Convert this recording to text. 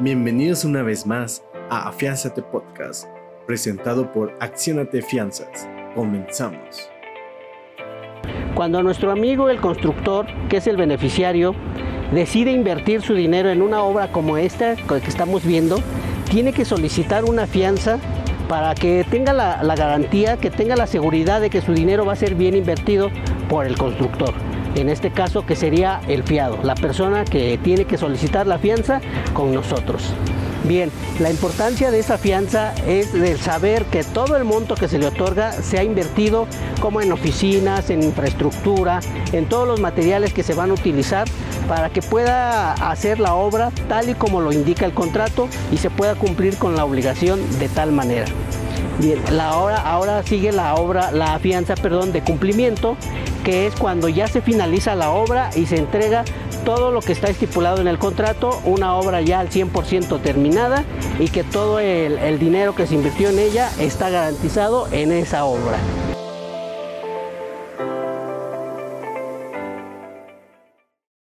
Bienvenidos una vez más a Afianzate Podcast, presentado por Accionate Fianzas. Comenzamos. Cuando nuestro amigo el constructor, que es el beneficiario, decide invertir su dinero en una obra como esta que estamos viendo, tiene que solicitar una fianza para que tenga la, la, garantía, que tenga la seguridad de que su dinero va a ser bien invertido por el constructor. En este caso que sería el fiado, la persona que tiene que solicitar la fianza con nosotros. Bien, la importancia de esa fianza es de saber que todo el monto que se le otorga se ha invertido como en oficinas, en infraestructura, en todos los materiales que se van a utilizar para que pueda hacer la obra tal y como lo indica el contrato y se pueda cumplir con la obligación de tal manera. Bien, la hora, ahora sigue la obra, la fianza, perdón, de cumplimiento, que es cuando ya se finaliza la obra y se entrega todo lo que está estipulado en el contrato, una obra ya al 100% terminada y que todo el, el dinero que se invirtió en ella está garantizado en esa obra.